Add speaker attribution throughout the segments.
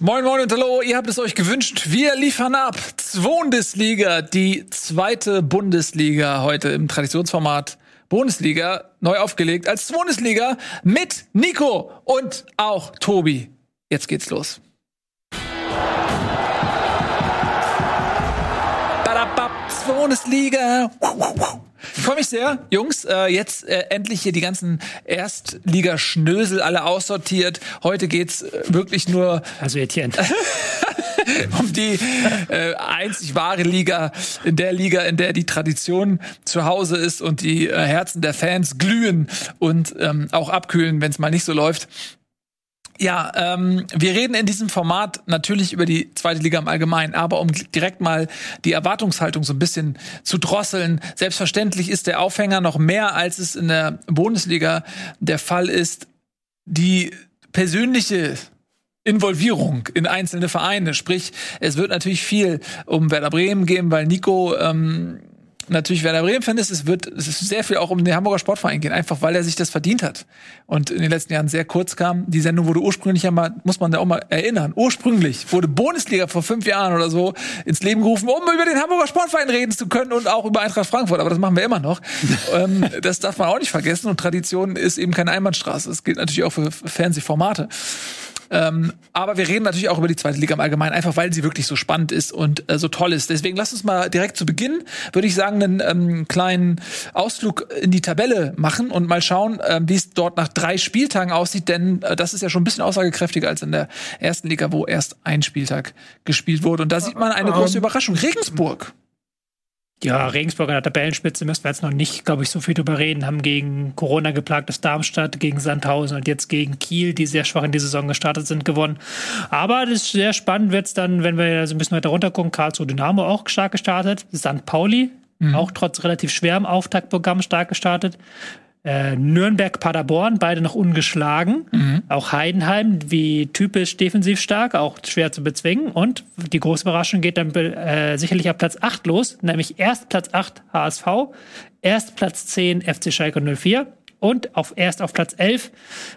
Speaker 1: Moin Moin und Hallo, ihr habt es euch gewünscht. Wir liefern ab. Bundesliga, die zweite Bundesliga heute im Traditionsformat Bundesliga, neu aufgelegt als Bundesliga mit Nico und auch Tobi. Jetzt geht's los. Bundesliga. Ich freue mich sehr, Jungs. Äh, jetzt äh, endlich hier die ganzen Erstligaschnösel alle aussortiert. Heute geht's äh, wirklich nur
Speaker 2: Also Etienne.
Speaker 1: um die äh, einzig wahre Liga, in der Liga, in der die Tradition zu Hause ist und die äh, Herzen der Fans glühen und ähm, auch abkühlen, wenn es mal nicht so läuft. Ja, ähm, wir reden in diesem Format natürlich über die zweite Liga im Allgemeinen, aber um direkt mal die Erwartungshaltung so ein bisschen zu drosseln. Selbstverständlich ist der Aufhänger noch mehr, als es in der Bundesliga der Fall ist, die persönliche Involvierung in einzelne Vereine. Sprich, es wird natürlich viel um Werder Bremen gehen, weil Nico ähm, natürlich Werder Bremen-Fan ist. Es wird es ist sehr viel auch um den Hamburger Sportverein gehen, einfach weil er sich das verdient hat. Und in den letzten Jahren sehr kurz kam. Die Sendung wurde ursprünglich ja mal, muss man da auch mal erinnern, ursprünglich wurde Bundesliga vor fünf Jahren oder so ins Leben gerufen, um über den Hamburger Sportverein reden zu können und auch über Eintracht Frankfurt. Aber das machen wir immer noch. ähm, das darf man auch nicht vergessen. Und Tradition ist eben keine Einbahnstraße. Das gilt natürlich auch für Fernsehformate. Ähm, aber wir reden natürlich auch über die zweite Liga im Allgemeinen, einfach weil sie wirklich so spannend ist und äh, so toll ist. Deswegen lasst uns mal direkt zu Beginn, würde ich sagen, einen ähm, kleinen Ausflug in die Tabelle machen und mal schauen, ähm, wie es dort nach drei Spieltagen aussieht, denn äh, das ist ja schon ein bisschen aussagekräftiger als in der ersten Liga, wo erst ein Spieltag gespielt wurde. Und da sieht man eine große Überraschung. Regensburg.
Speaker 2: Ja, Regensburg an der Tabellenspitze müssen wir jetzt noch nicht, glaube ich, so viel drüber reden. Haben gegen Corona geplagtes Darmstadt, gegen Sandhausen und jetzt gegen Kiel, die sehr schwach in die Saison gestartet sind, gewonnen. Aber das ist sehr spannend wird's dann, wenn wir so ein bisschen weiter runter gucken. Karlsruhe Dynamo auch stark gestartet. St. Pauli auch trotz relativ schwerem Auftaktprogramm stark gestartet. Äh, Nürnberg, Paderborn, beide noch ungeschlagen. Auch Heidenheim, wie typisch defensiv stark, auch schwer zu bezwingen. Und die große Überraschung geht dann äh, sicherlich ab Platz 8 los, nämlich erst Platz 8 HSV, erst Platz 10 FC Schalke 04 und auf, erst auf Platz 11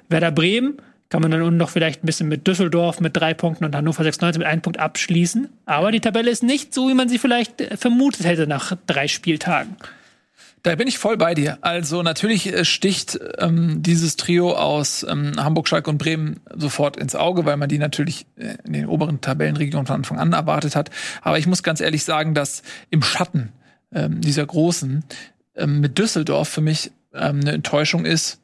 Speaker 2: Werder Bremen. Kann man dann unten noch vielleicht ein bisschen mit Düsseldorf mit drei Punkten und Hannover 96 mit einem Punkt abschließen. Aber die Tabelle ist nicht so, wie man sie vielleicht äh, vermutet hätte nach drei Spieltagen.
Speaker 1: Da bin ich voll bei dir. Also natürlich äh, sticht ähm, dieses Trio aus ähm, Hamburg, Schalke und Bremen sofort ins Auge, weil man die natürlich äh, in den oberen Tabellenregionen von Anfang an erwartet hat. Aber ich muss ganz ehrlich sagen, dass im Schatten ähm, dieser großen ähm, mit Düsseldorf für mich ähm, eine Enttäuschung ist.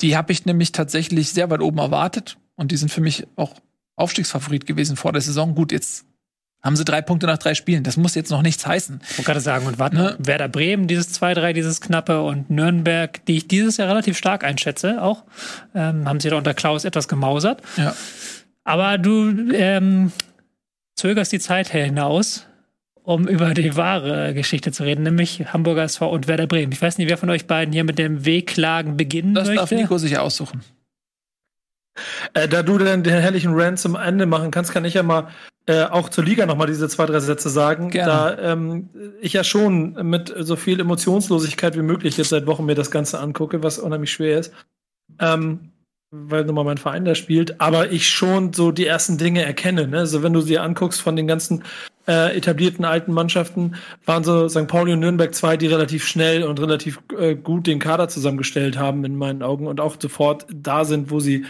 Speaker 1: Die habe ich nämlich tatsächlich sehr weit oben erwartet und die sind für mich auch Aufstiegsfavorit gewesen vor der Saison. Gut, jetzt haben sie drei Punkte nach drei Spielen. Das muss jetzt noch nichts heißen.
Speaker 2: Ich wollte gerade sagen, und warten,
Speaker 1: Ne?
Speaker 2: Werder Bremen, dieses 2-3, dieses knappe, und Nürnberg, die ich dieses Jahr relativ stark einschätze, auch, ähm, haben sie da unter Klaus etwas gemausert.
Speaker 1: Ja.
Speaker 2: Aber du ähm, zögerst die Zeit hinaus, um über die wahre Geschichte zu reden, nämlich Hamburger SV und Werder Bremen. Ich weiß nicht, wer von euch beiden hier mit dem Wehklagen beginnen
Speaker 1: Das darf
Speaker 2: möchte.
Speaker 1: Nico sich aussuchen.
Speaker 3: Äh, da du dann den herrlichen Rant zum Ende machen kannst, kann ich ja mal äh, auch zur Liga noch mal diese zwei, drei Sätze sagen.
Speaker 1: Gerne.
Speaker 3: Da ähm, ich ja schon mit so viel Emotionslosigkeit wie möglich jetzt seit Wochen mir das Ganze angucke, was unheimlich schwer ist. Ähm, weil nun mal mein Verein da spielt, aber ich schon so die ersten Dinge erkenne. Ne? Also wenn du dir anguckst von den ganzen äh, etablierten alten Mannschaften, waren so St. Pauli und Nürnberg zwei, die relativ schnell und relativ äh, gut den Kader zusammengestellt haben in meinen Augen und auch sofort da sind, wo sie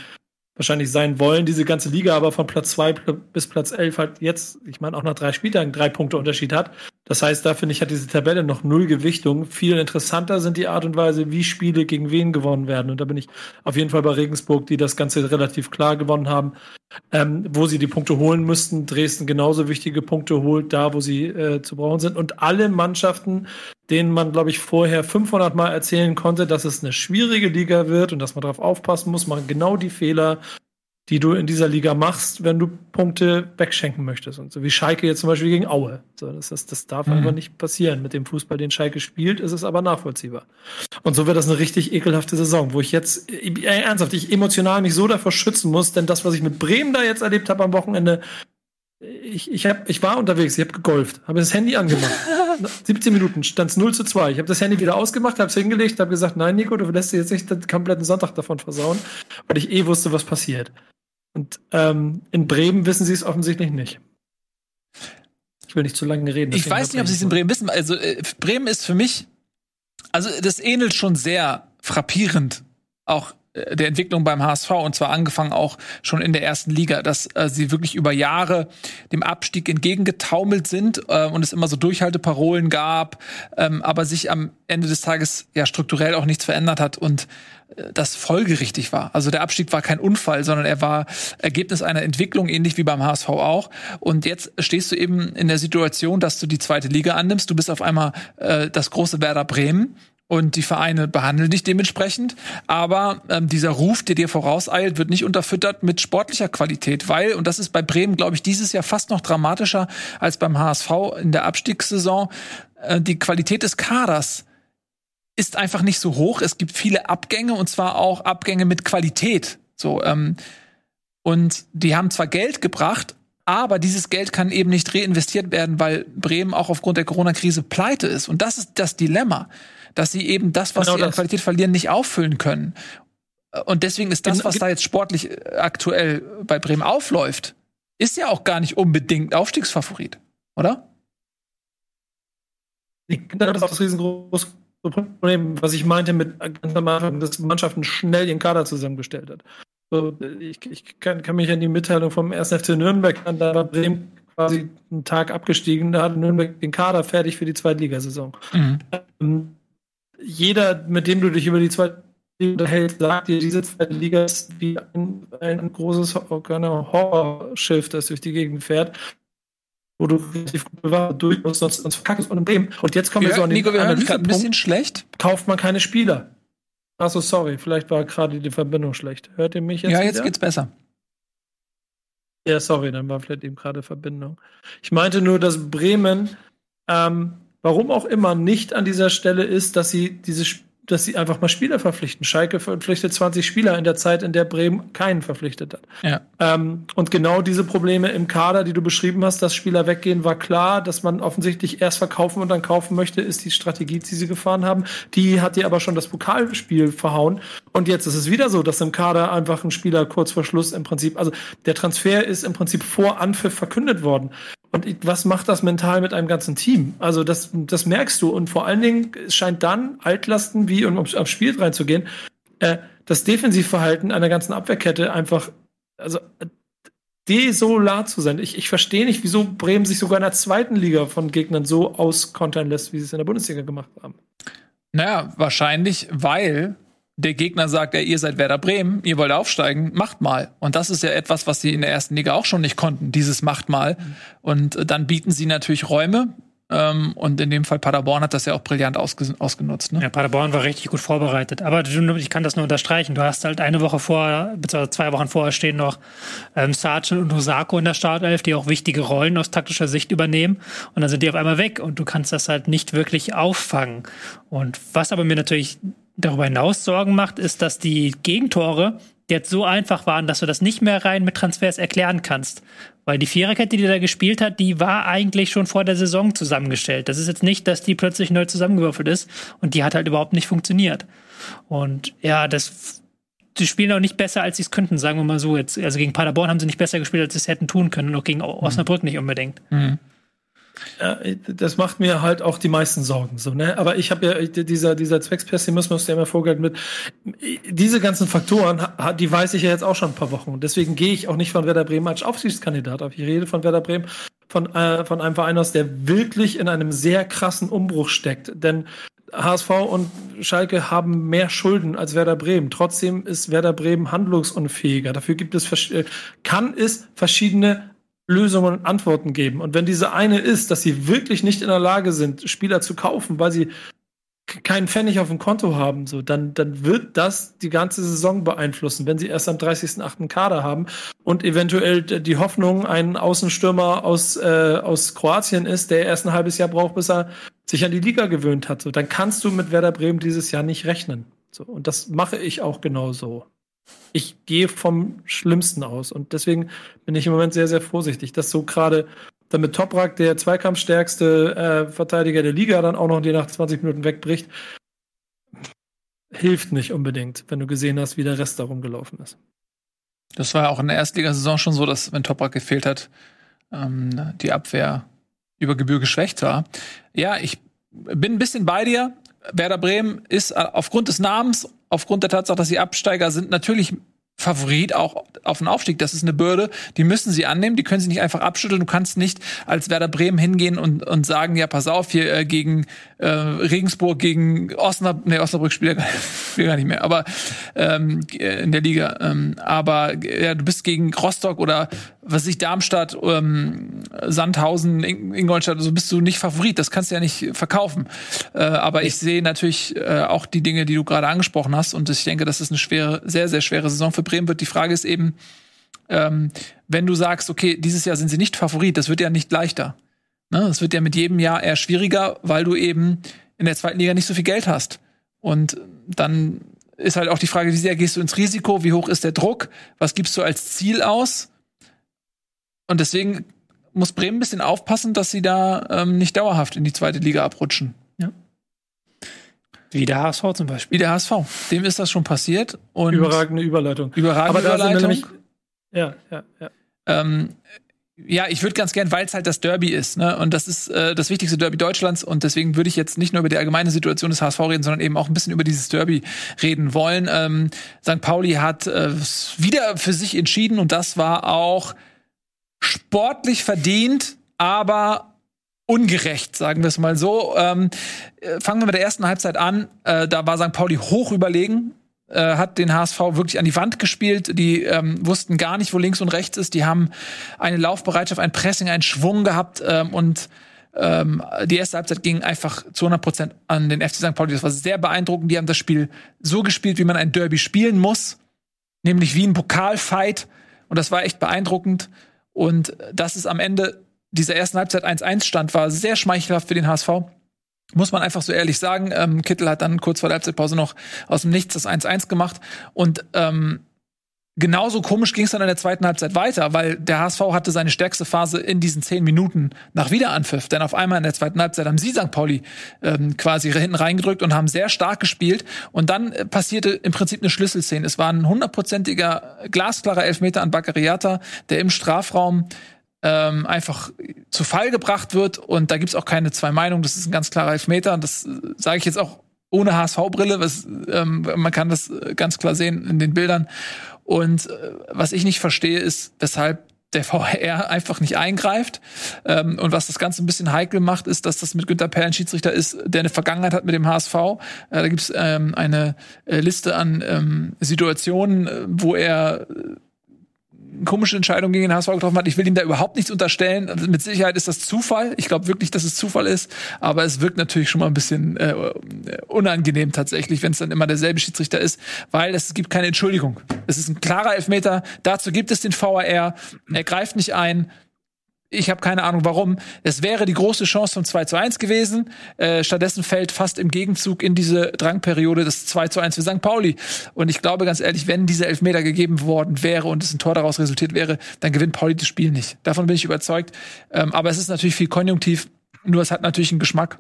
Speaker 3: wahrscheinlich sein wollen, diese ganze Liga aber von Platz zwei pl- bis Platz elf halt jetzt, ich meine auch nach drei Spieltagen drei Punkte Unterschied hat. Das heißt, da finde ich, hat diese Tabelle noch null Gewichtung. Viel interessanter sind die Art und Weise, wie Spiele gegen wen gewonnen werden. Und da bin ich auf jeden Fall bei Regensburg, die das Ganze relativ klar gewonnen haben, ähm, wo sie die Punkte holen müssten. Dresden genauso wichtige Punkte holt, da wo sie äh, zu brauchen sind. Und alle Mannschaften, denen man, glaube ich, vorher 500 Mal erzählen konnte, dass es eine schwierige Liga wird und dass man darauf aufpassen muss, machen genau die Fehler, die du in dieser Liga machst, wenn du Punkte wegschenken möchtest. Und so wie Schalke jetzt zum Beispiel gegen Aue. So, das, das, das darf
Speaker 1: Mhm.
Speaker 3: einfach nicht passieren. Mit dem Fußball, den Schalke spielt, ist es aber nachvollziehbar. Und so wird das eine richtig ekelhafte Saison, wo ich jetzt äh, ernsthaft, ich emotional mich so davor schützen muss, denn das, was ich mit Bremen da jetzt erlebt habe am Wochenende, ich, ich, hab, ich war unterwegs, ich habe gegolft, habe das Handy angemacht. 17 Minuten stand es 0 zu 2. Ich habe das Handy wieder ausgemacht, habe es hingelegt, habe gesagt, nein, Nico, du lässt dir jetzt nicht den kompletten Sonntag davon versauen, weil ich eh wusste, was passiert. Und ähm, in Bremen wissen sie es offensichtlich nicht. Ich will nicht zu lange reden.
Speaker 1: Ich weiß nicht, ob sie es in Bremen wissen. Also äh, Bremen ist für mich, also das ähnelt schon sehr frappierend auch der Entwicklung beim HSV und zwar angefangen auch schon in der ersten Liga, dass äh, sie wirklich über Jahre dem Abstieg entgegengetaumelt sind äh, und es immer so Durchhalteparolen gab, ähm, aber sich am Ende des Tages ja strukturell auch nichts verändert hat und äh, das folgerichtig war. Also der Abstieg war kein Unfall, sondern er war Ergebnis einer Entwicklung, ähnlich wie beim HSV auch. Und jetzt stehst du eben in der Situation, dass du die zweite Liga annimmst. Du bist auf einmal äh, das große Werder Bremen und die Vereine behandeln dich dementsprechend. Aber ähm, dieser Ruf, der dir vorauseilt, wird nicht unterfüttert mit sportlicher Qualität, weil, und das ist bei Bremen, glaube ich, dieses Jahr fast noch dramatischer als beim HSV in der Abstiegssaison, äh, die Qualität des Kaders ist einfach nicht so hoch. Es gibt viele Abgänge und zwar auch Abgänge mit Qualität. So, ähm, und die haben zwar Geld gebracht, aber dieses Geld kann eben nicht reinvestiert werden, weil Bremen auch aufgrund der Corona-Krise pleite ist. Und das ist das Dilemma dass sie eben das, was genau sie an Qualität verlieren, nicht auffüllen können. Und deswegen ist das, was da jetzt sportlich äh, aktuell bei Bremen aufläuft, ist ja auch gar nicht unbedingt Aufstiegsfavorit, oder?
Speaker 3: Das ist auch das riesengroße Problem, was ich meinte mit ganz am Anfang, dass Mannschaften schnell ihren Kader zusammengestellt hat. So, ich, ich kann, kann, mich an die Mitteilung vom 1. FC Nürnberg an, da war Bremen quasi einen Tag abgestiegen, da hatte Nürnberg den Kader fertig für die Zweitligasaison. Mhm. Jeder, mit dem du dich über die zweite Liga unterhältst, sagt dir, diese zweite Liga ist wie ein, ein großes Horrorschiff, das durch die Gegend fährt wo du relativ gut bewahrt durch musst, sonst, sonst verkackst und dem. Und jetzt kommen wir, wir so an den
Speaker 1: Nico, wir hören ein bisschen schlecht.
Speaker 3: Kauft man keine Spieler. Achso, sorry, vielleicht war gerade die Verbindung schlecht. Hört ihr mich jetzt?
Speaker 1: Ja, jetzt wieder? geht's besser.
Speaker 3: Ja, sorry, dann war vielleicht eben gerade Verbindung. Ich meinte nur, dass Bremen ähm, warum auch immer nicht an dieser Stelle ist, dass sie diese dass sie einfach mal Spieler verpflichten. Schalke verpflichtet 20 Spieler in der Zeit, in der Bremen keinen verpflichtet hat. Ja. Ähm, und genau diese Probleme im Kader, die du beschrieben hast, dass Spieler weggehen, war klar, dass man offensichtlich erst verkaufen und dann kaufen möchte, ist die Strategie, die sie gefahren haben. Die hat dir aber schon das Pokalspiel verhauen. Und jetzt ist es wieder so, dass im Kader einfach ein Spieler kurz vor Schluss im Prinzip, also der Transfer ist im Prinzip vor Anpfiff verkündet worden. Und was macht das mental mit einem ganzen Team? Also das, das merkst du. Und vor allen Dingen scheint dann Altlasten wie, um aufs Spiel reinzugehen, äh, das Defensivverhalten einer ganzen Abwehrkette einfach, also desolar zu sein. Ich, ich verstehe nicht, wieso Bremen sich sogar in der zweiten Liga von Gegnern so auskontern lässt, wie sie es in der Bundesliga gemacht haben.
Speaker 1: Naja, wahrscheinlich, weil der Gegner sagt, ja, ihr seid Werder Bremen, ihr wollt aufsteigen, macht mal. Und das ist ja etwas, was sie in der ersten Liga auch schon nicht konnten, dieses macht mal. Und dann bieten sie natürlich Räume. Ähm, und in dem Fall Paderborn hat das ja auch brillant ausge ausgenutzt. Ne?
Speaker 2: Ja, Paderborn war richtig gut vorbereitet. Aber ich kann das nur unterstreichen. Du hast halt eine Woche vor, beziehungsweise zwei Wochen vorher stehen noch ähm, Sargent und Osako in der Startelf, die auch wichtige Rollen aus taktischer Sicht übernehmen. Und dann sind die auf einmal weg und du kannst das halt nicht wirklich auffangen. Und was aber mir natürlich darüber hinaus Sorgen macht, ist, dass die Gegentore jetzt so einfach waren, dass du das nicht mehr rein mit Transfers erklären kannst. Weil die Viererkette, die da gespielt hat, die war eigentlich schon vor der Saison zusammengestellt. Das ist jetzt nicht, dass die plötzlich neu zusammengewürfelt ist und die hat halt überhaupt nicht funktioniert. Und ja, das, die spielen auch nicht besser, als sie es könnten, sagen wir mal so. Jetzt, also gegen Paderborn haben sie nicht besser gespielt, als sie es hätten tun können und auch gegen Osnabrück nicht unbedingt. Mhm.
Speaker 3: Ja, das macht mir halt auch die meisten Sorgen so, ne? Aber ich habe ja dieser dieser Zweckspessimismus, der immer vorgeht mit diese ganzen Faktoren, die weiß ich ja jetzt auch schon ein paar Wochen. deswegen gehe ich auch nicht von Werder Bremen als Aufsichtskandidat auf. Ich rede von Werder Bremen von äh, von einem Verein aus, der wirklich in einem sehr krassen Umbruch steckt, denn HSV und Schalke haben mehr Schulden als Werder Bremen. Trotzdem ist Werder Bremen handlungsunfähiger. Dafür gibt es äh, kann es verschiedene Lösungen und Antworten geben. Und wenn diese eine ist, dass sie wirklich nicht in der Lage sind, Spieler zu kaufen, weil sie keinen Pfennig auf dem Konto haben, so, dann, dann wird das die ganze Saison beeinflussen, wenn sie erst am 30.8. Kader haben und eventuell die Hoffnung, ein Außenstürmer aus, äh, aus Kroatien ist, der erst ein halbes Jahr braucht, bis er sich an die Liga gewöhnt hat, so, dann kannst du mit Werder Bremen dieses Jahr nicht rechnen. So, und das mache ich auch genauso ich gehe vom Schlimmsten aus. Und deswegen bin ich im Moment sehr, sehr vorsichtig, dass so gerade damit Toprak, der zweikampfstärkste äh, Verteidiger der Liga, dann auch noch die nach 20 Minuten wegbricht, hilft nicht unbedingt, wenn du gesehen hast, wie der Rest darum gelaufen ist.
Speaker 1: Das war auch in der Erstligasaison schon so, dass wenn Toprak gefehlt hat, ähm, die Abwehr über Gebühr geschwächt war. Ja, ich bin ein bisschen bei dir. Werder Bremen ist äh, aufgrund des Namens, aufgrund der Tatsache, dass sie Absteiger sind, natürlich Favorit auch auf den Aufstieg. Das ist eine Bürde, die müssen sie annehmen, die können sie nicht einfach abschütteln. Du kannst nicht als Werder Bremen hingehen und, und sagen, ja, pass auf, hier äh, gegen äh, Regensburg, gegen Osnabrück, nee, Osnabrück spielt ja gar nicht mehr, aber ähm, in der Liga. Ähm, aber ja, du bist gegen Rostock oder was ich Darmstadt, ähm, Sandhausen, Ingolstadt, so bist du nicht Favorit. Das kannst du ja nicht verkaufen. Äh, aber ich sehe natürlich äh, auch die Dinge, die du gerade angesprochen hast. Und ich denke, das ist eine schwere, sehr, sehr schwere Saison für Bremen wird. Die Frage ist eben, ähm, wenn du sagst, okay, dieses Jahr sind sie nicht Favorit, das wird ja nicht leichter. Ne? Das wird ja mit jedem Jahr eher schwieriger, weil du eben in der zweiten Liga nicht so viel Geld hast. Und dann ist halt auch die Frage, wie sehr gehst du ins Risiko, wie hoch ist der Druck, was gibst du als Ziel aus? Und deswegen muss Bremen ein bisschen aufpassen, dass sie da ähm, nicht dauerhaft in die zweite Liga abrutschen.
Speaker 2: Wie der HSV zum Beispiel.
Speaker 1: Wie der HSV. Dem ist das schon passiert. Und
Speaker 3: Überragende Überleitung.
Speaker 1: Überragende
Speaker 3: Aber da
Speaker 1: Überleitung.
Speaker 3: nämlich, ja, ja, ja.
Speaker 1: Ähm, ja, ich würde ganz gern, weil es halt das Derby ist, ne? Und das ist äh, das wichtigste Derby Deutschlands und deswegen würde ich jetzt nicht nur über die allgemeine Situation des HSV reden, sondern eben auch ein bisschen über dieses Derby reden wollen. Ähm, St. Pauli hat äh, wieder für sich entschieden und das war auch sportlich verdient, aber ungerecht, sagen wir es mal so. Ähm, äh, fangen wir mit der ersten Halbzeit an. Äh, da war St. Pauli hoch überlegen, äh, hat den HSV wirklich an die Wand gespielt. Die ähm, wussten gar nicht, wo links und rechts ist. Die haben eine Laufbereitschaft, ein Pressing, einen Schwung gehabt ähm, und ähm, die erste Halbzeit ging einfach zu 100 Prozent an den FC St. Pauli. Das war sehr beeindruckend. Die haben das Spiel so gespielt, wie man ein Derby spielen muss, nämlich wie ein Pokalfight. Und das war echt beeindruckend. Und dass es am Ende dieser ersten Halbzeit 1-1 stand, war sehr schmeichelhaft für den HSV. Muss man einfach so ehrlich sagen. Ähm, Kittel hat dann kurz vor der Halbzeitpause noch aus dem Nichts das 1-1 gemacht. Und ähm, genauso komisch ging es dann in der zweiten Halbzeit weiter, weil der HSV hatte seine stärkste Phase in diesen zehn Minuten nach Wiederanpfiff. Denn auf einmal in der zweiten Halbzeit haben sie St. Pauli ähm, quasi hinten reingedrückt und haben sehr stark gespielt. Und dann äh, passierte im Prinzip eine Schlüsselszene. Es war ein hundertprozentiger, glasklarer Elfmeter an Baccariata, der im Strafraum ähm, einfach zu Fall gebracht wird. Und da gibt's auch keine zwei Meinungen. Das ist ein ganz klarer Elfmeter. Und das äh, sage ich jetzt auch ohne HSV-Brille. Ähm, man kann das äh, ganz klar sehen in den Bildern. Und äh, was ich nicht verstehe, ist, weshalb der VR einfach nicht eingreift. Ähm, und was das Ganze ein bisschen heikel macht, ist, dass das mit Günter Perl ein Schiedsrichter ist, der eine Vergangenheit hat mit dem HSV. Äh, da gibt's ähm, eine äh, Liste an ähm, Situationen, wo er komische Entscheidung gegen den HSV getroffen hat. Ich will ihm da überhaupt nichts unterstellen. Mit Sicherheit ist das Zufall. Ich glaube wirklich, dass es Zufall ist. Aber es wirkt natürlich schon mal ein bisschen äh, unangenehm tatsächlich, wenn es dann immer derselbe Schiedsrichter ist, weil es gibt keine Entschuldigung. Es ist ein klarer Elfmeter. Dazu gibt es den VAR. Er greift nicht ein. Ich habe keine Ahnung warum. Es wäre die große Chance zum 2 zu 1 gewesen. Äh, stattdessen fällt fast im Gegenzug in diese Drangperiode das 2 zu 1 für St. Pauli. Und ich glaube ganz ehrlich, wenn dieser Elfmeter gegeben worden wäre und es ein Tor daraus resultiert wäre, dann gewinnt Pauli das Spiel nicht. Davon bin ich überzeugt. Ähm, aber es ist natürlich viel konjunktiv. Nur es hat natürlich einen Geschmack.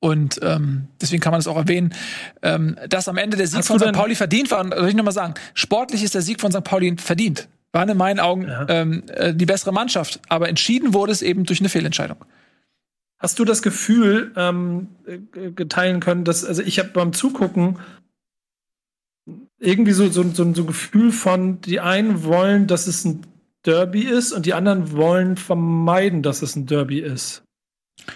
Speaker 1: Und ähm, deswegen kann man es auch erwähnen, ähm, dass am Ende der Sieg
Speaker 3: Hast
Speaker 1: von St. Pauli verdient war. Und soll ich noch mal sagen, sportlich ist der Sieg von St. Pauli verdient. War in meinen Augen
Speaker 3: Ja.
Speaker 1: ähm, äh, die bessere Mannschaft. Aber entschieden wurde es eben durch eine Fehlentscheidung.
Speaker 3: Hast du das Gefühl ähm, äh, geteilen können, dass, also ich habe beim Zugucken irgendwie so, so, so, so ein Gefühl von, die einen wollen, dass es ein Derby ist und die anderen wollen vermeiden, dass es ein Derby ist.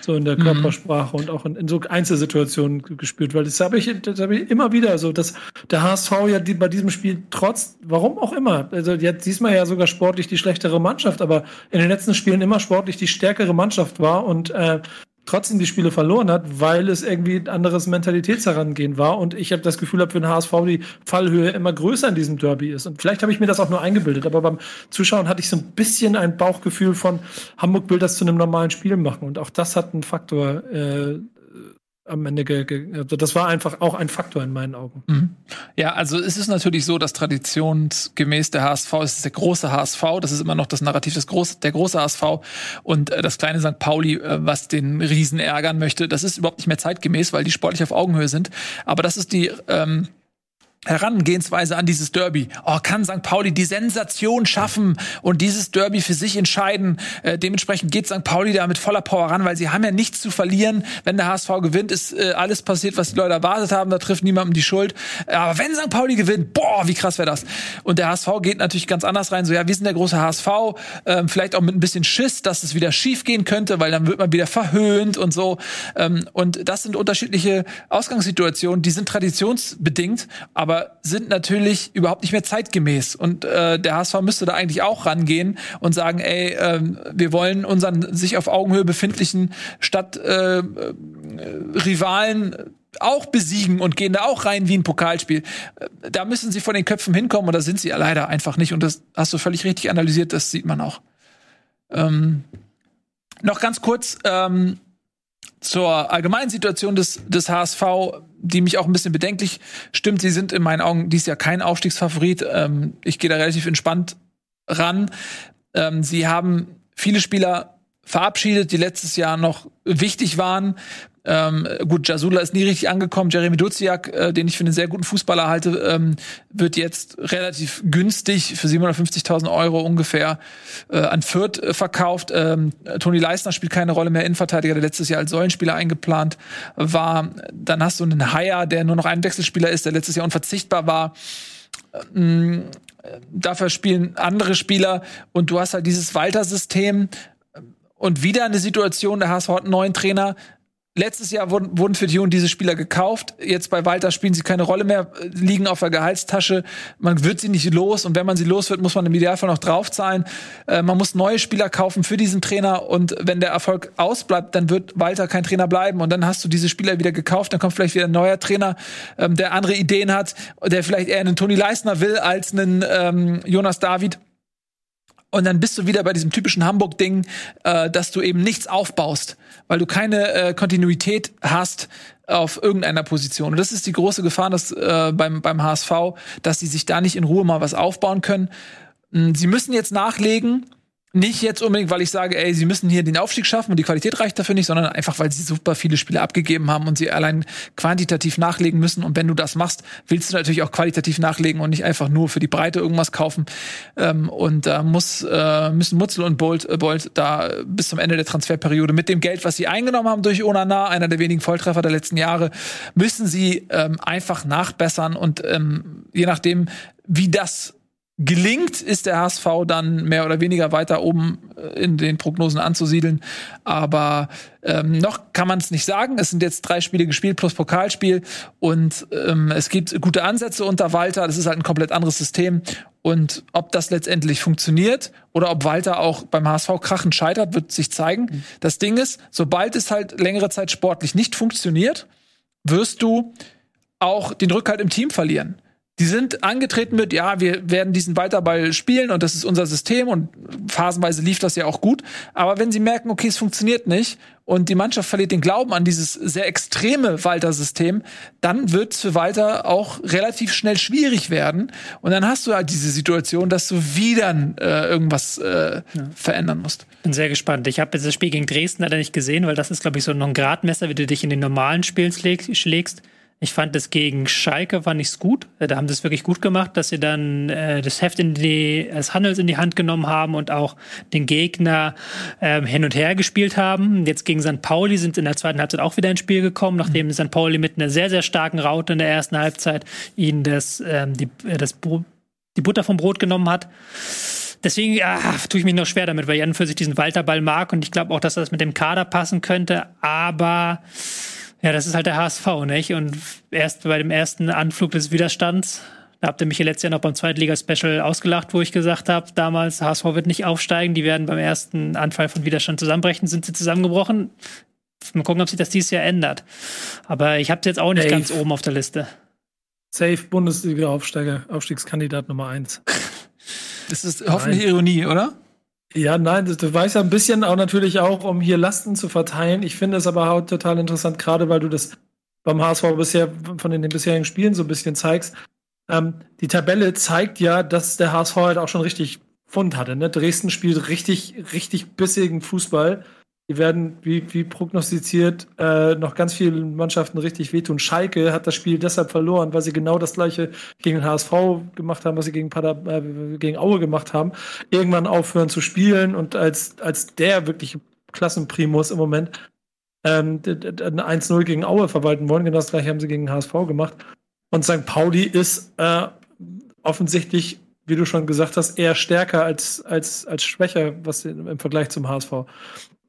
Speaker 3: So in der
Speaker 1: Mhm.
Speaker 3: Körpersprache und auch in, in so Einzelsituationen gespürt, weil das habe ich, das habe ich immer wieder so, dass der HSV ja die, bei diesem Spiel trotz, warum auch immer, also jetzt diesmal ja sogar sportlich die schlechtere Mannschaft, aber in den letzten Spielen immer sportlich die stärkere Mannschaft war und äh, trotzdem die Spiele verloren hat, weil es irgendwie ein anderes Mentalitätsherangehen war und ich habe das Gefühl, für den HSV die Fallhöhe immer größer in diesem Derby ist. Und vielleicht habe ich mir das auch nur eingebildet, aber beim Zuschauen hatte ich so ein bisschen ein Bauchgefühl von Hamburg will das zu einem normalen Spiel machen. Und auch das hat einen Faktor äh, am Ende, ge ge also das war einfach auch ein Faktor in meinen Augen.
Speaker 1: Mhm. Ja, also es ist natürlich so, dass traditionsgemäß der HSV es ist der große HSV, das ist immer noch das Narrativ des groß, der große HSV und äh, das kleine St. Pauli, äh, was den Riesen ärgern möchte, das ist überhaupt nicht mehr zeitgemäß, weil die sportlich auf Augenhöhe sind. Aber das ist die ähm, Herangehensweise an dieses Derby. Oh, kann St. Pauli die Sensation schaffen und dieses Derby für sich entscheiden? Äh, dementsprechend geht St. Pauli da mit voller Power ran, weil sie haben ja nichts zu verlieren. Wenn der HSV gewinnt, ist äh, alles passiert, was die Leute erwartet haben. Da trifft niemandem die Schuld. Aber wenn St. Pauli gewinnt, boah, wie krass wäre das? Und der HSV geht natürlich ganz anders rein. So, ja, wir sind der große HSV. Ähm, vielleicht auch mit ein bisschen Schiss, dass es wieder schief gehen könnte, weil dann wird man wieder verhöhnt und so. Ähm, und das sind unterschiedliche Ausgangssituationen. Die sind traditionsbedingt, aber aber sind natürlich überhaupt nicht mehr zeitgemäß. Und äh, der HSV müsste da eigentlich auch rangehen und sagen, ey, äh, wir wollen unseren sich auf Augenhöhe befindlichen Stadtrivalen äh, auch besiegen und gehen da auch rein wie ein Pokalspiel. Äh, da müssen sie von den Köpfen hinkommen und da sind sie leider einfach nicht. Und das hast du völlig richtig analysiert, das sieht man auch. Ähm, noch ganz kurz, ähm, zur allgemeinen Situation des, des HSV, die mich auch ein bisschen bedenklich stimmt. Sie sind in meinen Augen dies Jahr kein Aufstiegsfavorit. Ähm, ich gehe da relativ entspannt ran. Ähm, sie haben viele Spieler verabschiedet, die letztes Jahr noch wichtig waren. Ähm, gut, Jasula ist nie richtig angekommen. Jeremy Duziak, äh, den ich für einen sehr guten Fußballer halte, ähm, wird jetzt relativ günstig für 750.000 Euro ungefähr äh, an Fürth äh, verkauft. Ähm, Toni Leisner spielt keine Rolle mehr, Innenverteidiger, der letztes Jahr als Säulenspieler eingeplant war. Dann hast du einen Haier, der nur noch ein Wechselspieler ist, der letztes Jahr unverzichtbar war. Ähm, dafür spielen andere Spieler und du hast halt dieses Walter-System und wieder eine Situation, der HSV hat einen neuen Trainer, Letztes Jahr wurden, wurden für Dion diese Spieler gekauft. Jetzt bei Walter spielen sie keine Rolle mehr, liegen auf der Gehaltstasche. Man wird sie nicht los und wenn man sie los wird, muss man im Idealfall noch draufzahlen. Äh, man muss neue Spieler kaufen für diesen Trainer und wenn der Erfolg ausbleibt, dann wird Walter kein Trainer bleiben und dann hast du diese Spieler wieder gekauft. Dann kommt vielleicht wieder ein neuer Trainer, ähm, der andere Ideen hat, der vielleicht eher einen Toni Leisner will als einen ähm, Jonas David. Und dann bist du wieder bei diesem typischen Hamburg-Ding, äh, dass du eben nichts aufbaust, weil du keine äh, Kontinuität hast auf irgendeiner Position. Und das ist die große Gefahr dass, äh, beim, beim HSV, dass sie sich da nicht in Ruhe mal was aufbauen können. Hm, sie müssen jetzt nachlegen nicht jetzt unbedingt, weil ich sage, ey, sie müssen hier den Aufstieg schaffen und die Qualität reicht dafür nicht, sondern einfach, weil sie super viele Spiele abgegeben haben und sie allein quantitativ nachlegen müssen. Und wenn du das machst, willst du natürlich auch qualitativ nachlegen und nicht einfach nur für die Breite irgendwas kaufen. Ähm, und da muss, äh, müssen Mutzel und Bolt, äh, Bolt da bis zum Ende der Transferperiode mit dem Geld, was sie eingenommen haben durch Onana, einer der wenigen Volltreffer der letzten Jahre, müssen sie ähm, einfach nachbessern und ähm, je nachdem, wie das gelingt, ist der HSV dann mehr oder weniger weiter oben äh, in den Prognosen anzusiedeln. Aber ähm, noch kann man es nicht sagen. Es sind jetzt drei Spiele gespielt plus Pokalspiel und ähm, es gibt gute Ansätze unter Walter. Das ist halt ein komplett anderes System. Und ob das letztendlich funktioniert oder ob Walter auch beim HSV krachend scheitert, wird sich zeigen. Mhm. Das Ding ist, sobald es halt längere Zeit sportlich nicht funktioniert, wirst du auch den Rückhalt im Team verlieren. Die sind angetreten mit, ja, wir werden diesen Weiterball spielen und das ist unser System und phasenweise lief das ja auch gut. Aber wenn sie merken, okay, es funktioniert nicht und die Mannschaft verliert den Glauben an dieses sehr extreme Walter-System, dann wird es für Walter auch relativ schnell schwierig werden. Und dann hast du halt diese Situation, dass du wieder äh, irgendwas äh, ja. verändern musst.
Speaker 2: Bin sehr gespannt. Ich habe das Spiel gegen Dresden leider nicht gesehen, weil das ist, glaube ich, so noch ein Gradmesser, wie du dich in den normalen Spielen schlägst. Ich fand es gegen Schalke fand ich's gut. Äh, da haben sie es wirklich gut gemacht, dass sie dann äh, das Heft in die, des Handels in die Hand genommen haben und auch den Gegner ähm, hin und her gespielt haben. Jetzt gegen St. Pauli sind in der zweiten Halbzeit auch wieder ins Spiel gekommen, nachdem mhm. St. Pauli mit einer sehr, sehr starken Raute in der ersten Halbzeit ihnen das, ähm, die, äh, das die Butter vom Brot genommen hat. Deswegen ah, tue ich mich noch schwer damit, weil Jan für sich diesen Walterball mag und ich glaube auch, dass das mit dem Kader passen könnte. Aber ja, das ist halt der HSV, nicht? Und erst bei dem ersten Anflug des Widerstands, da habt ihr mich ja letztes Jahr noch beim Zweitliga-Special ausgelacht, wo ich gesagt habe, damals, HSV wird nicht aufsteigen, die werden beim ersten Anfall von Widerstand zusammenbrechen, sind sie zusammengebrochen. Mal gucken, ob sich das dieses Jahr ändert. Aber ich habe jetzt auch nicht Safe. ganz oben auf der Liste.
Speaker 3: Safe Bundesliga-Aufsteiger, Aufstiegskandidat Nummer eins.
Speaker 1: Das ist hoffentlich Ironie, oder?
Speaker 3: Ja, nein, du weißt ja ein bisschen auch natürlich auch, um hier Lasten zu verteilen. Ich finde es aber auch total interessant, gerade weil du das beim HSV bisher von den, den bisherigen Spielen so ein bisschen zeigst. Ähm, die Tabelle zeigt ja, dass der HSV halt auch schon richtig Fund hatte. Ne? Dresden spielt richtig, richtig bissigen Fußball. Die werden, wie, wie prognostiziert, äh, noch ganz vielen Mannschaften richtig wehtun. Schalke hat das Spiel deshalb verloren, weil sie genau das gleiche gegen den HSV gemacht haben, was sie gegen, Pader, äh, gegen Aue gemacht haben. Irgendwann aufhören zu spielen und als, als der wirkliche Klassenprimus im Moment ähm, ein 1-0 gegen Aue verwalten wollen. Genau das gleiche haben sie gegen HSV gemacht. Und St. Pauli ist äh, offensichtlich, wie du schon gesagt hast, eher stärker als, als, als schwächer was im Vergleich zum HSV.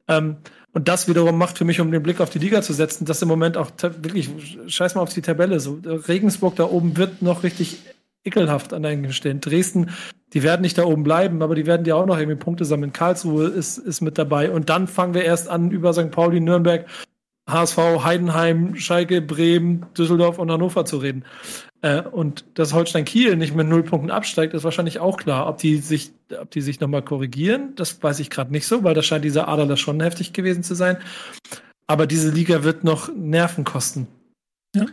Speaker 3: Ähm, und das wiederum macht für mich, um den Blick auf die Liga zu setzen, dass im Moment auch wirklich, scheiß mal auf die Tabelle, so Regensburg da oben wird noch richtig ekelhaft an einigen Stellen. Dresden, die werden nicht da oben bleiben, aber die werden ja auch noch irgendwie Punkte sammeln. Karlsruhe ist, ist mit dabei. Und dann fangen wir erst an, über St. Pauli, Nürnberg, HSV, Heidenheim, Schalke, Bremen, Düsseldorf und Hannover zu reden. Äh, und dass Holstein Kiel nicht mit null Punkten absteigt, ist wahrscheinlich auch klar. Ob die sich, ob die sich nochmal korrigieren, das weiß ich gerade nicht so, weil da scheint dieser Ader da schon heftig gewesen zu sein. Aber diese Liga wird noch Nerven kosten.
Speaker 1: Ja.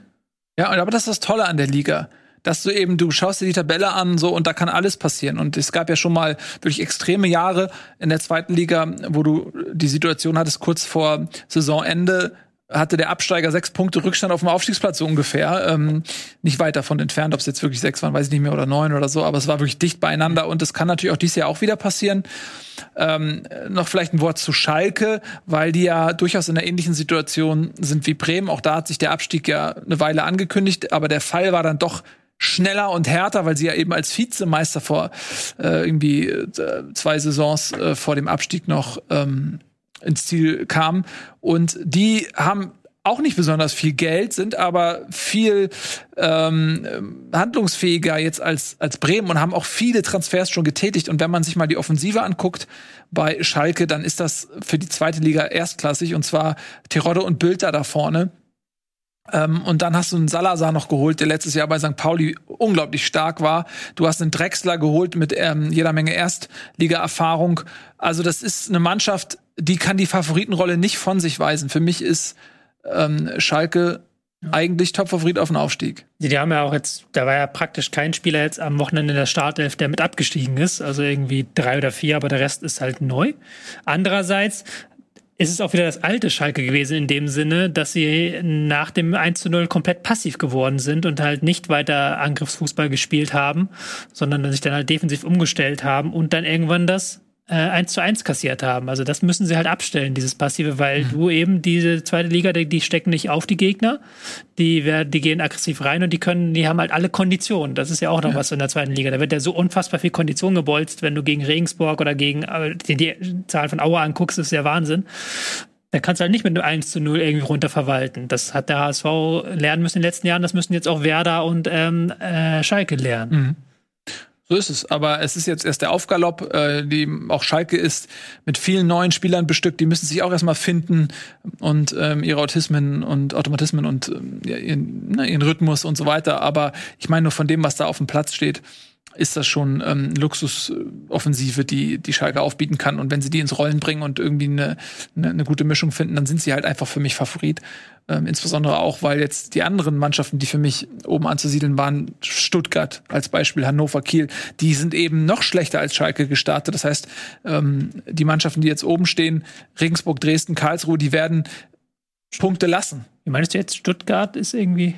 Speaker 1: Ja, aber das ist das Tolle an der Liga dass du eben, du schaust dir die Tabelle an, so, und da kann alles passieren. Und es gab ja schon mal wirklich extreme Jahre in der zweiten Liga, wo du die Situation hattest, kurz vor Saisonende, hatte der Absteiger sechs Punkte Rückstand auf dem Aufstiegsplatz so ungefähr. Ähm, nicht weit davon entfernt, ob es jetzt wirklich sechs waren, weiß ich nicht mehr, oder neun oder so, aber es war wirklich dicht beieinander und das kann natürlich auch dieses Jahr auch wieder passieren. Ähm, noch vielleicht ein Wort zu Schalke, weil die ja durchaus in einer ähnlichen Situation sind wie Bremen. Auch da hat sich der Abstieg ja eine Weile angekündigt, aber der Fall war dann doch schneller und härter, weil sie ja eben als Vizemeister vor äh, irgendwie äh, zwei Saisons äh, vor dem Abstieg noch ähm, ins Ziel kam. Und die haben auch nicht besonders viel Geld, sind aber viel ähm, handlungsfähiger jetzt als, als Bremen und haben auch viele Transfers schon getätigt. Und wenn man sich mal die Offensive anguckt bei Schalke, dann ist das für die zweite Liga erstklassig. Und zwar Terodde und Bülter da vorne. Ähm, und dann hast du einen Salazar noch geholt, der letztes Jahr bei St. Pauli unglaublich stark war. Du hast einen Drexler geholt mit ähm, jeder Menge Erstliga-Erfahrung. Also das ist eine Mannschaft, die kann die Favoritenrolle nicht von sich weisen. Für mich ist ähm, Schalke eigentlich Top-Favorit auf den Aufstieg.
Speaker 2: Die haben ja auch jetzt, da war ja praktisch kein Spieler jetzt am Wochenende in der Startelf, der mit abgestiegen ist. Also irgendwie drei oder vier, aber der Rest ist halt neu. Andererseits ist es auch wieder das alte Schalke gewesen in dem Sinne, dass sie nach dem 1 zu 0 komplett passiv geworden sind und halt nicht weiter Angriffsfußball gespielt haben, sondern sich dann halt defensiv umgestellt haben und dann irgendwann das äh, 1 zu 1 kassiert haben. Also das müssen sie halt abstellen, dieses Passive, weil mhm. du eben diese zweite Liga, die, die, stecken nicht auf die Gegner, die, werden, die gehen aggressiv rein und die können, die haben halt alle Konditionen. Das ist ja auch noch ja. was in der zweiten Liga. Da wird ja so unfassbar viel Kondition gebolzt, wenn du gegen Regensburg oder gegen äh, die, die Zahl von Auer anguckst, ist ja Wahnsinn. Da kannst du halt nicht mit einem 1 zu 0 irgendwie runter verwalten. Das hat der HSV lernen müssen in den letzten Jahren, das müssen jetzt auch Werder und ähm, äh, Schalke lernen. Mhm.
Speaker 1: So ist es. Aber es ist jetzt erst der Aufgalopp. Äh, die, auch Schalke ist mit vielen neuen Spielern bestückt. Die müssen sich auch erstmal finden und ähm, ihre Autismen und Automatismen und ähm, ihren, ne, ihren Rhythmus und so weiter. Aber ich meine nur von dem, was da auf dem Platz steht, ist das schon ähm, Luxusoffensive, die die Schalke aufbieten kann. Und wenn sie die ins Rollen bringen und irgendwie eine, eine, eine gute Mischung finden, dann sind sie halt einfach für mich Favorit. Ähm, insbesondere auch, weil jetzt die anderen Mannschaften, die für mich oben anzusiedeln waren, Stuttgart als Beispiel, Hannover, Kiel, die sind eben noch schlechter als Schalke gestartet. Das heißt, ähm, die Mannschaften, die jetzt oben stehen, Regensburg, Dresden, Karlsruhe, die werden Punkte lassen.
Speaker 2: Wie meinst du jetzt, Stuttgart ist irgendwie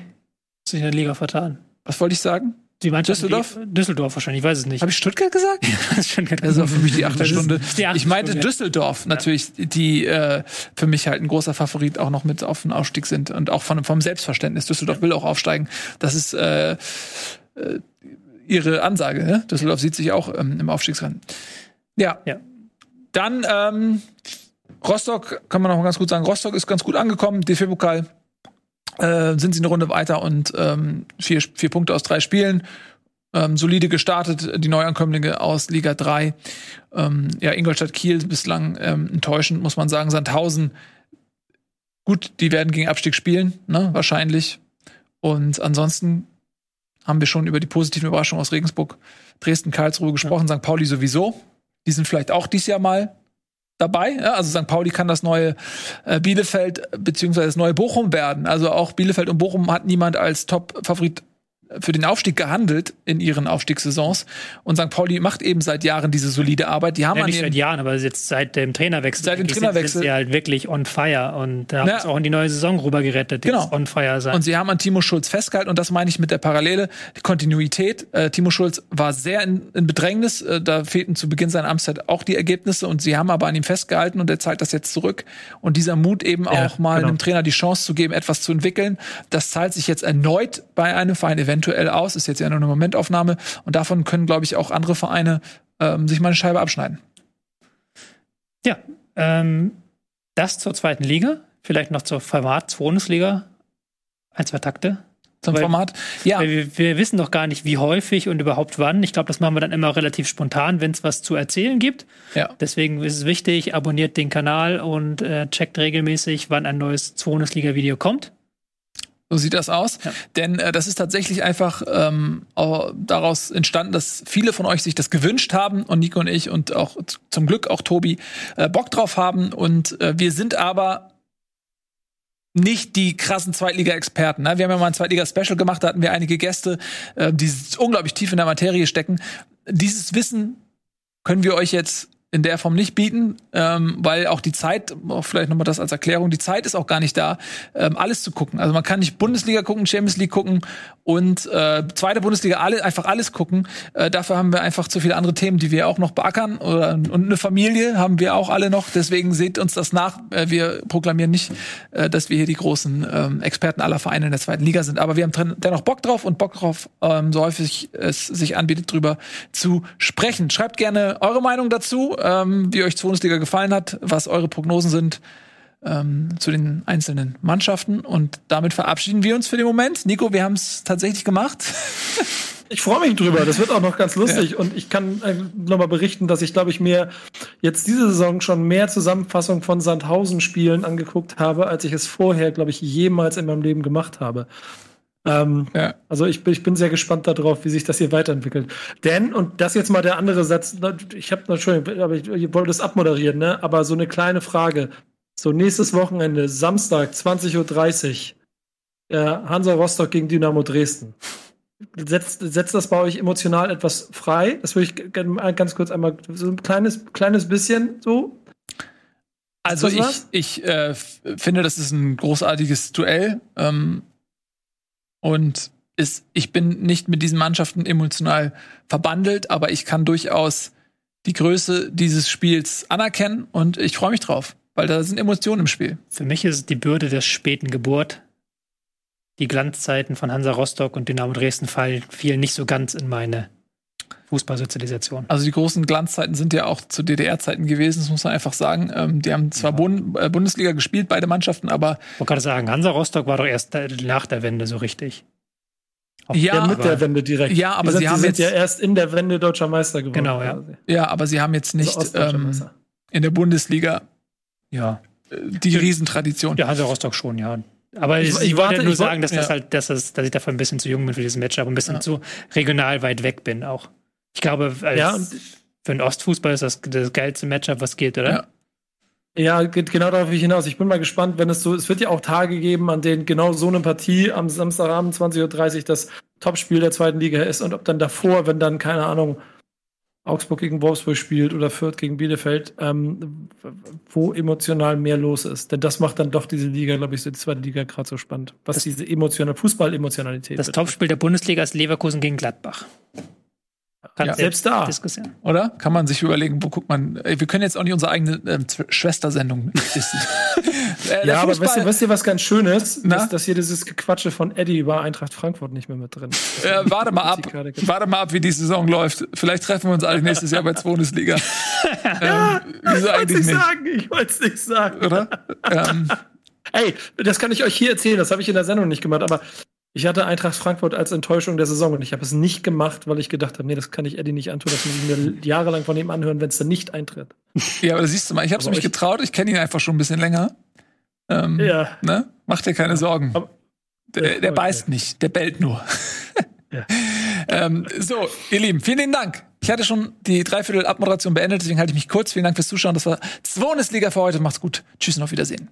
Speaker 2: sich in der Liga vertan?
Speaker 1: Was wollte ich sagen?
Speaker 2: Die Mannschaft Düsseldorf? Die, Düsseldorf wahrscheinlich, ich weiß es nicht.
Speaker 1: Habe ich Stuttgart gesagt?
Speaker 2: Ja, Stuttgart.
Speaker 1: Das ist für mich die achte Stunde. Die achte ich meinte Stunde. Düsseldorf natürlich, die äh, für mich halt ein großer Favorit auch noch mit auf den Aufstieg sind und auch von, vom Selbstverständnis. Düsseldorf will auch aufsteigen. Das ist äh, äh, ihre Ansage. Ne? Düsseldorf sieht sich auch ähm, im Aufstiegsrennen. Ja. ja. Dann ähm, Rostock, kann man noch mal ganz gut sagen, Rostock ist ganz gut angekommen, DFB-Pokal äh, sind sie eine Runde weiter und ähm, vier, vier Punkte aus drei Spielen. Ähm, solide gestartet, die Neuankömmlinge aus Liga 3. Ähm, ja, Ingolstadt Kiel bislang ähm, enttäuschend, muss man sagen. Sandhausen, gut, die werden gegen Abstieg spielen, ne, wahrscheinlich. Und ansonsten haben wir schon über die positiven Überraschungen aus Regensburg, Dresden, Karlsruhe gesprochen, ja. St. Pauli sowieso. Die sind vielleicht auch dieses Jahr mal dabei. Ja, also St. Pauli kann das neue äh, Bielefeld beziehungsweise das neue Bochum werden. Also auch Bielefeld und Bochum hat niemand als Top-Favorit für den Aufstieg gehandelt in ihren Aufstiegssaisons. Und St. Pauli macht eben seit Jahren diese solide Arbeit. Die haben
Speaker 2: Ja, nicht seit Jahren, aber jetzt seit dem Trainerwechsel.
Speaker 1: Seit dem Trainerwechsel.
Speaker 2: Sind sie halt wirklich on fire und da haben
Speaker 1: Ja.
Speaker 2: es auch in die neue Saison rüber gerettet.
Speaker 1: Genau.
Speaker 2: On fire sein.
Speaker 1: Und sie haben an Timo Schulz festgehalten und das meine ich mit der Parallele, die Kontinuität. Äh, Timo Schulz war sehr in, in Bedrängnis, äh, da fehlten zu Beginn seiner Amtszeit auch die Ergebnisse und sie haben aber an ihm festgehalten und er zeigt das jetzt zurück. Und dieser Mut eben
Speaker 3: Ja,
Speaker 1: auch mal
Speaker 3: genau.
Speaker 1: einem Trainer die Chance zu geben, etwas zu entwickeln, das zahlt sich jetzt erneut bei einem Verein eventuell aus, ist jetzt ja nur eine Momentaufnahme und davon können, glaube ich, auch andere Vereine ähm, sich mal eine Scheibe abschneiden.
Speaker 2: Ja, ähm, das zur zweiten Liga. Vielleicht noch zur Format Bundesliga. Ein, zwei Takte.
Speaker 1: Zum
Speaker 2: Weil-
Speaker 1: Format. Ja,
Speaker 2: Weil wir, wir wissen doch gar nicht, wie häufig und überhaupt wann. Ich glaube, das machen wir dann immer relativ spontan, wenn es was zu erzählen gibt.
Speaker 1: ja.
Speaker 2: Deswegen ist es wichtig, abonniert den Kanal und äh, checkt regelmäßig, wann ein neues Bundesliga-Video kommt.
Speaker 1: So sieht das aus.
Speaker 2: Ja.
Speaker 1: Denn äh, das ist tatsächlich einfach ähm, auch daraus entstanden, dass viele von euch sich das gewünscht haben und Nico und ich und auch zum Glück auch Tobi äh, Bock drauf haben. Und äh, wir sind aber nicht die krassen Zweitliga-Experten. Ne? Wir haben ja mal ein Zweitliga-Special gemacht, da hatten wir einige Gäste, äh, die unglaublich tief in der Materie stecken. Dieses Wissen können wir euch jetzt in der Form nicht bieten, ähm, weil auch die Zeit, vielleicht nochmal das als Erklärung, die Zeit ist auch gar nicht da, ähm, alles zu gucken. Also man kann nicht Bundesliga gucken, Champions League gucken und äh, zweite Bundesliga alle, einfach alles gucken. Äh, dafür haben wir einfach zu viele andere Themen, die wir auch noch beackern oder, und eine Familie haben wir auch alle noch. Deswegen seht uns das nach. Äh, wir proklamieren nicht, äh, dass wir hier die großen ähm, Experten aller Vereine in der zweiten Liga sind. Aber wir haben dennoch Bock drauf und Bock drauf, ähm, so häufig es sich anbietet, drüber zu sprechen. Schreibt gerne eure Meinung dazu, ähm, wie euch die Bundesliga gefallen hat, was eure Prognosen sind ähm, zu den einzelnen Mannschaften. Und damit verabschieden wir uns für den Moment. Nico, wir haben es tatsächlich gemacht.
Speaker 3: Ich freue mich drüber. Das wird auch noch ganz lustig. Und ich kann äh, nochmal berichten, dass ich, glaube ich, mir jetzt diese Saison schon mehr Zusammenfassung von Sandhausen-Spielen angeguckt habe, als ich es vorher, glaube ich, jemals in meinem Leben gemacht habe. Ähm,
Speaker 1: Ja.
Speaker 3: also ich bin, ich bin sehr gespannt darauf, wie sich das hier weiterentwickelt. Denn, und das jetzt mal der andere Satz, ich habe, Entschuldigung, aber ich, ich wollte das abmoderieren, ne? aber so eine kleine Frage. So nächstes Wochenende, Samstag, 20.30 Uhr, äh, Hansa Rostock gegen Dynamo Dresden. Setzt, setzt das bei euch emotional etwas frei? Das würde ich ganz kurz einmal, so ein kleines, kleines bisschen so.
Speaker 1: Also ich, ich äh, finde, das ist ein großartiges Duell. Ähm, und ist, ich bin nicht mit diesen Mannschaften emotional verbandelt, aber ich kann durchaus die Größe dieses Spiels anerkennen und ich freue mich drauf, weil da sind Emotionen im Spiel.
Speaker 2: Für mich ist es die Bürde der späten Geburt. Die Glanzzeiten von Hansa Rostock und Dynamo Dresden fallen, fielen nicht so ganz in meine Fußballsozialisation.
Speaker 1: Also die großen Glanzzeiten sind ja auch zu DDR-Zeiten gewesen, das muss man einfach sagen. Ähm, die haben zwar Bund äh, Bundesliga gespielt, beide Mannschaften, aber
Speaker 2: Ich wollte gerade sagen, Hansa Rostock war doch erst nach der Wende so richtig. Auf-
Speaker 1: Ja,
Speaker 3: Ja, mit
Speaker 2: aber-
Speaker 3: der Wende direkt.
Speaker 1: Ja, aber
Speaker 3: sind,
Speaker 1: sie haben
Speaker 3: sind
Speaker 1: jetzt-
Speaker 3: ja erst in der Wende deutscher Meister geworden.
Speaker 2: Genau, ja.
Speaker 3: quasi.
Speaker 1: ja, aber sie haben jetzt nicht
Speaker 3: Also
Speaker 1: ähm, in der Bundesliga
Speaker 2: Ja.
Speaker 1: äh, die Riesentradition.
Speaker 2: Ja, Hansa Rostock schon, ja. Aber
Speaker 3: Ich-
Speaker 2: ich,
Speaker 3: ich
Speaker 2: wollte nur
Speaker 3: ich
Speaker 2: sagen, dass das
Speaker 1: ja.
Speaker 2: halt, dass, das, dass ich dafür ein bisschen zu jung bin für dieses Match, aber ein bisschen
Speaker 1: Ja.
Speaker 2: zu regional weit weg bin auch. Ich glaube, als,
Speaker 3: Ja,
Speaker 2: für den Ostfußball ist das das geilste Matchup, was geht, oder?
Speaker 1: Ja.
Speaker 3: Ja, geht genau darauf will ich hinaus. Ich bin mal gespannt, wenn es so, es wird ja auch Tage geben, an denen genau so eine Partie am Samstagabend 20.30 Uhr das Topspiel der zweiten Liga ist und ob dann davor, wenn dann, keine Ahnung, Augsburg gegen Wolfsburg spielt oder Fürth gegen Bielefeld, ähm, wo emotional mehr los ist. Denn das macht dann doch diese Liga, glaube ich, so die zweite Liga gerade so spannend. Was diese emotionale Fußball-Emotionalität
Speaker 2: Das. Topspiel der Bundesliga ist Leverkusen gegen Gladbach. Kann
Speaker 1: Ja.
Speaker 3: Selbst da.
Speaker 2: Diskussion.
Speaker 1: Oder? Kann man sich überlegen, wo guckt man. Ey, Wir können jetzt auch nicht unsere eigene ähm, Schwestersendung wissen. äh,
Speaker 3: Ja, aber weißt ihr, weißt ihr, was ganz schön ist?
Speaker 1: Na?
Speaker 3: Dass, dass hier dieses Gequatsche von Eddie über Eintracht Frankfurt nicht mehr mit drin ist.
Speaker 1: äh, warte mal ab. Warte mal ab, wie die Saison läuft. Vielleicht treffen wir uns alle nächstes Jahr bei der Bundesliga. ähm, wieso
Speaker 3: Ich wollte es nicht
Speaker 1: nicht?
Speaker 3: sagen, ich wollte es nicht sagen.
Speaker 1: Oder? ähm,
Speaker 3: Ey, das kann ich euch hier erzählen, das habe ich in der Sendung nicht gemacht, aber ich hatte Eintracht Frankfurt als Enttäuschung der Saison und ich habe es nicht gemacht, weil ich gedacht habe, nee, das kann ich Eddie nicht antun, das muss ich mir jahrelang von ihm anhören, wenn es dann nicht eintritt.
Speaker 1: ja, aber siehst du mal, ich habe es mich
Speaker 3: ich-
Speaker 1: getraut. Ich kenne ihn einfach schon ein bisschen länger. Ähm,
Speaker 3: Ja.
Speaker 1: ne? Mach dir keine Sorgen.
Speaker 3: Aber-
Speaker 1: der, der
Speaker 3: Okay.
Speaker 1: beißt nicht, der bellt nur.
Speaker 3: Ja.
Speaker 1: ähm, so, ihr Lieben, vielen lieben Dank. Ich hatte schon die Dreiviertel Abmoderation beendet, deswegen halte ich mich kurz. Vielen Dank fürs Zuschauen. Das war Bundesliga für heute. Macht's gut. Tschüss und auf Wiedersehen.